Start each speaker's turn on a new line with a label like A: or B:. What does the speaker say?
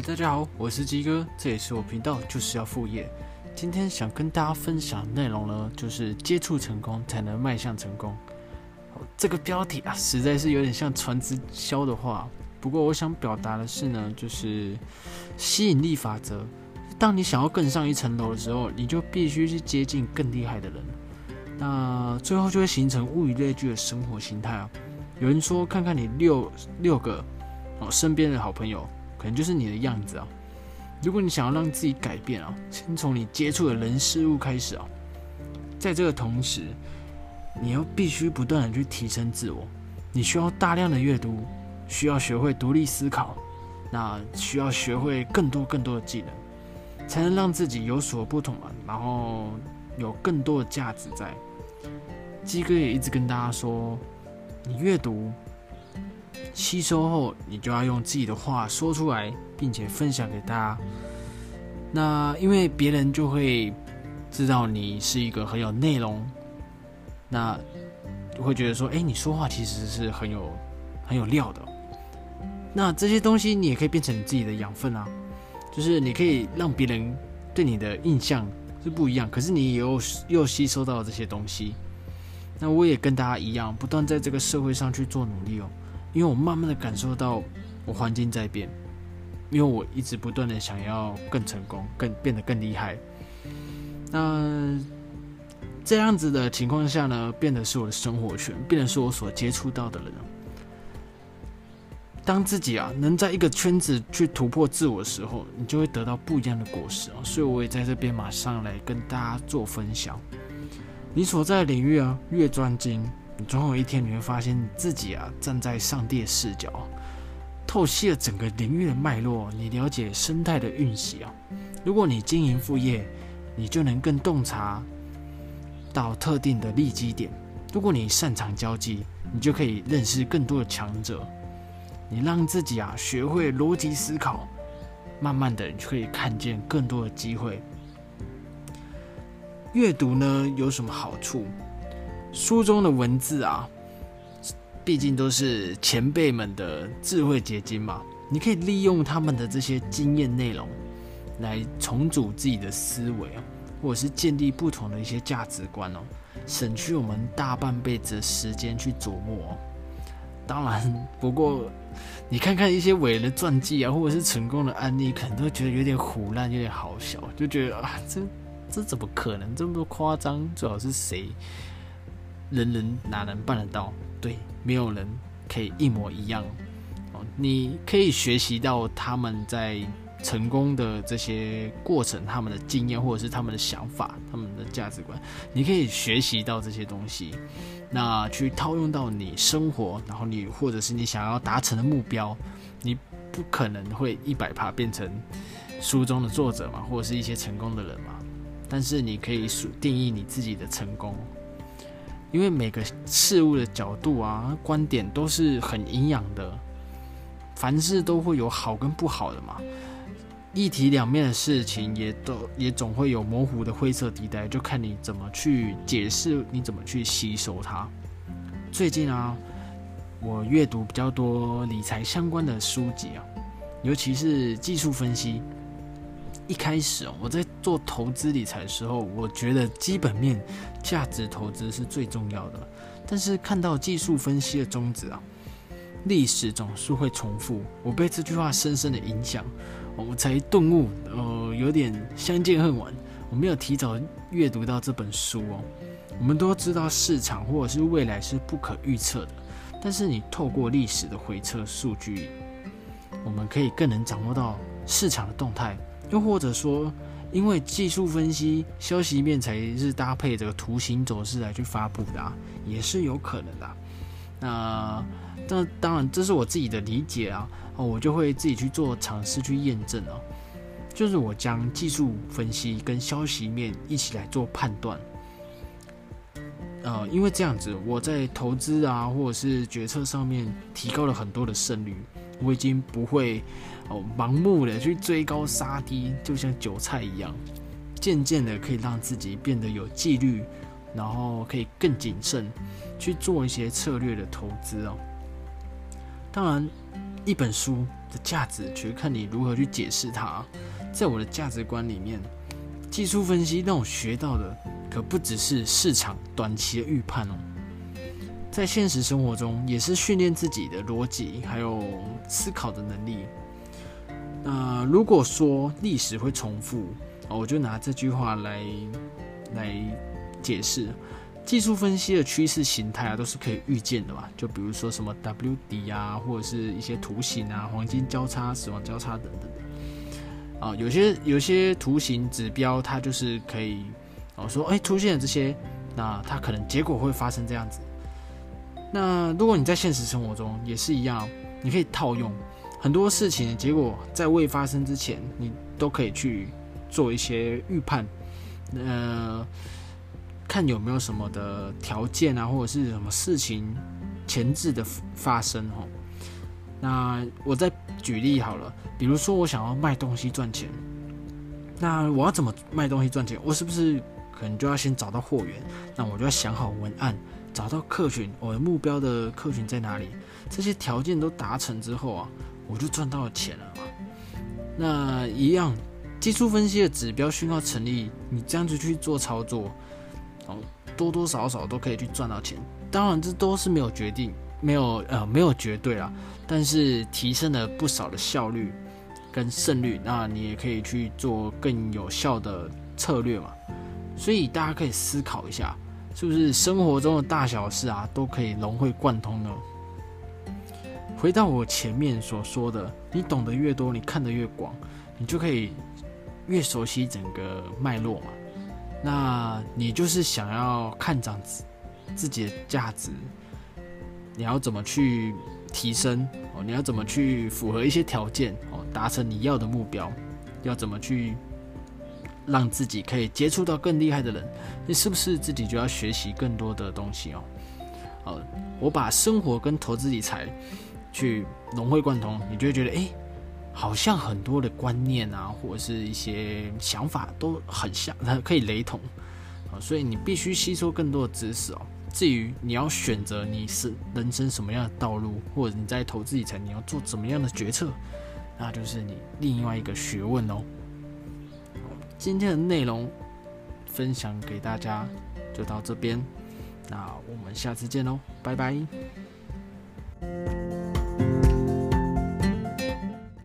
A: 大家好，我是鸡哥，这也是我频道就是要副业。今天想跟大家分享内容呢，就是接触成功才能迈向成功。这个标题啊，实在是有点像传直销的话。不过我想表达的是呢，就是吸引力法则。当你想要更上一层楼的时候，你就必须去接近更厉害的人。那最后就会形成物以类聚的生活形态啊。有人说，看看你六六个哦身边的好朋友。可能就是你的样子啊！如果你想要让自己改变啊，先从你接触的人事物开始啊。在这个同时，你要必须不断的去提升自我。你需要大量的阅读，需要学会独立思考，那需要学会更多更多的技能，才能让自己有所不同啊。然后有更多的价值在。鸡哥也一直跟大家说，你阅读。吸收后，你就要用自己的话说出来，并且分享给大家。那因为别人就会知道你是一个很有内容，那就会觉得说，哎，你说话其实是很有很有料的。那这些东西你也可以变成你自己的养分啊，就是你可以让别人对你的印象是不一样，可是你又又吸收到这些东西。那我也跟大家一样，不断在这个社会上去做努力哦。因为我慢慢的感受到我环境在变，因为我一直不断的想要更成功、更变得更厉害。那这样子的情况下呢，变得是我的生活圈，变得是我所接触到的人。当自己啊能在一个圈子去突破自我的时候，你就会得到不一样的果实啊。所以我也在这边马上来跟大家做分享。你所在的领域啊，越专精。总有一天你会发现自己啊，站在上帝的视角，透析了整个领域的脉络，你了解生态的运行啊。如果你经营副业，你就能更洞察到特定的利基点。如果你擅长交际，你就可以认识更多的强者。你让自己啊学会逻辑思考，慢慢的你就可以看见更多的机会。阅读呢有什么好处？书中的文字啊，毕竟都是前辈们的智慧结晶嘛。你可以利用他们的这些经验内容，来重组自己的思维啊，或者是建立不同的一些价值观哦，省去我们大半辈子的时间去琢磨。当然，不过你看看一些伟人的传记啊，或者是成功的案例，可能都觉得有点虎烂，有点好笑，就觉得啊，这这怎么可能这么多夸张？最好是谁？人人哪能办得到？对，没有人可以一模一样。哦，你可以学习到他们在成功的这些过程，他们的经验或者是他们的想法、他们的价值观，你可以学习到这些东西，那去套用到你生活，然后你或者是你想要达成的目标，你不可能会一百趴变成书中的作者嘛，或者是一些成功的人嘛，但是你可以定义你自己的成功。因为每个事物的角度啊、观点都是很营养的，凡事都会有好跟不好的嘛。一体两面的事情也都也总会有模糊的灰色地带，就看你怎么去解释，你怎么去吸收它。最近啊，我阅读比较多理财相关的书籍啊，尤其是技术分析。一开始哦，我在做投资理财的时候，我觉得基本面、价值投资是最重要的。但是看到技术分析的宗旨啊，历史总是会重复。我被这句话深深的影响，我才顿悟，呃，有点相见恨晚。我没有提早阅读到这本书哦。我们都知道市场或者是未来是不可预测的，但是你透过历史的回测数据，我们可以更能掌握到市场的动态。又或者说，因为技术分析消息面才是搭配这个图形走势来去发布的，啊也是有可能的。啊那这当然这是我自己的理解啊，我就会自己去做尝试去验证哦。就是我将技术分析跟消息面一起来做判断，呃，因为这样子我在投资啊或者是决策上面提高了很多的胜率。我已经不会哦盲目的去追高杀低，就像韭菜一样，渐渐的可以让自己变得有纪律，然后可以更谨慎去做一些策略的投资哦。当然，一本书的价值，取决看你如何去解释它。在我的价值观里面，技术分析让我学到的，可不只是市场短期的预判哦，在现实生活中也是训练自己的逻辑还有思考的能力。那如果说历史会重复，我就拿这句话来来解释。技术分析的趋势形态啊，都是可以预见的嘛。就比如说什么 W 底啊，或者是一些图形啊，黄金交叉、死亡交叉等等的。啊，有些有些图形指标，它就是可以哦说，哎，出现了这些，那它可能结果会发生这样子。那如果你在现实生活中也是一样，你可以套用很多事情的结果，在未发生之前，你都可以去做一些预判。呃。看有没有什么的条件啊，或者是什么事情前置的发生哦。那我再举例好了，比如说我想要卖东西赚钱，那我要怎么卖东西赚钱？我是不是可能就要先找到货源？那我就要想好文案，找到客群，我的目标的客群在哪里？这些条件都达成之后啊，我就赚到了钱了嘛。那一样，技术分析的指标讯号成立，你这样子去做操作。多多少少都可以去赚到钱，当然这都是没有决定，没有呃没有绝对啊，但是提升了不少的效率跟胜率，那你也可以去做更有效的策略嘛。所以大家可以思考一下，是不是生活中的大小事啊都可以融会贯通呢？回到我前面所说的，你懂得越多，你看得越广，你就可以越熟悉整个脉络嘛。那你就是想要看涨自自己的价值，你要怎么去提升哦？你要怎么去符合一些条件哦，达成你要的目标？要怎么去让自己可以接触到更厉害的人？你是不是自己就要学习更多的东西哦？呃，我把生活跟投资理财去融会贯通，你就会觉得哎。好像很多的观念啊，或者是一些想法都很像，可以雷同啊，所以你必须吸收更多的知识哦。至于你要选择你是人生什么样的道路，或者你在投资理财你要做怎么样的决策，那就是你另外一个学问哦。今天的内容分享给大家就到这边，那我们下次见喽，拜拜。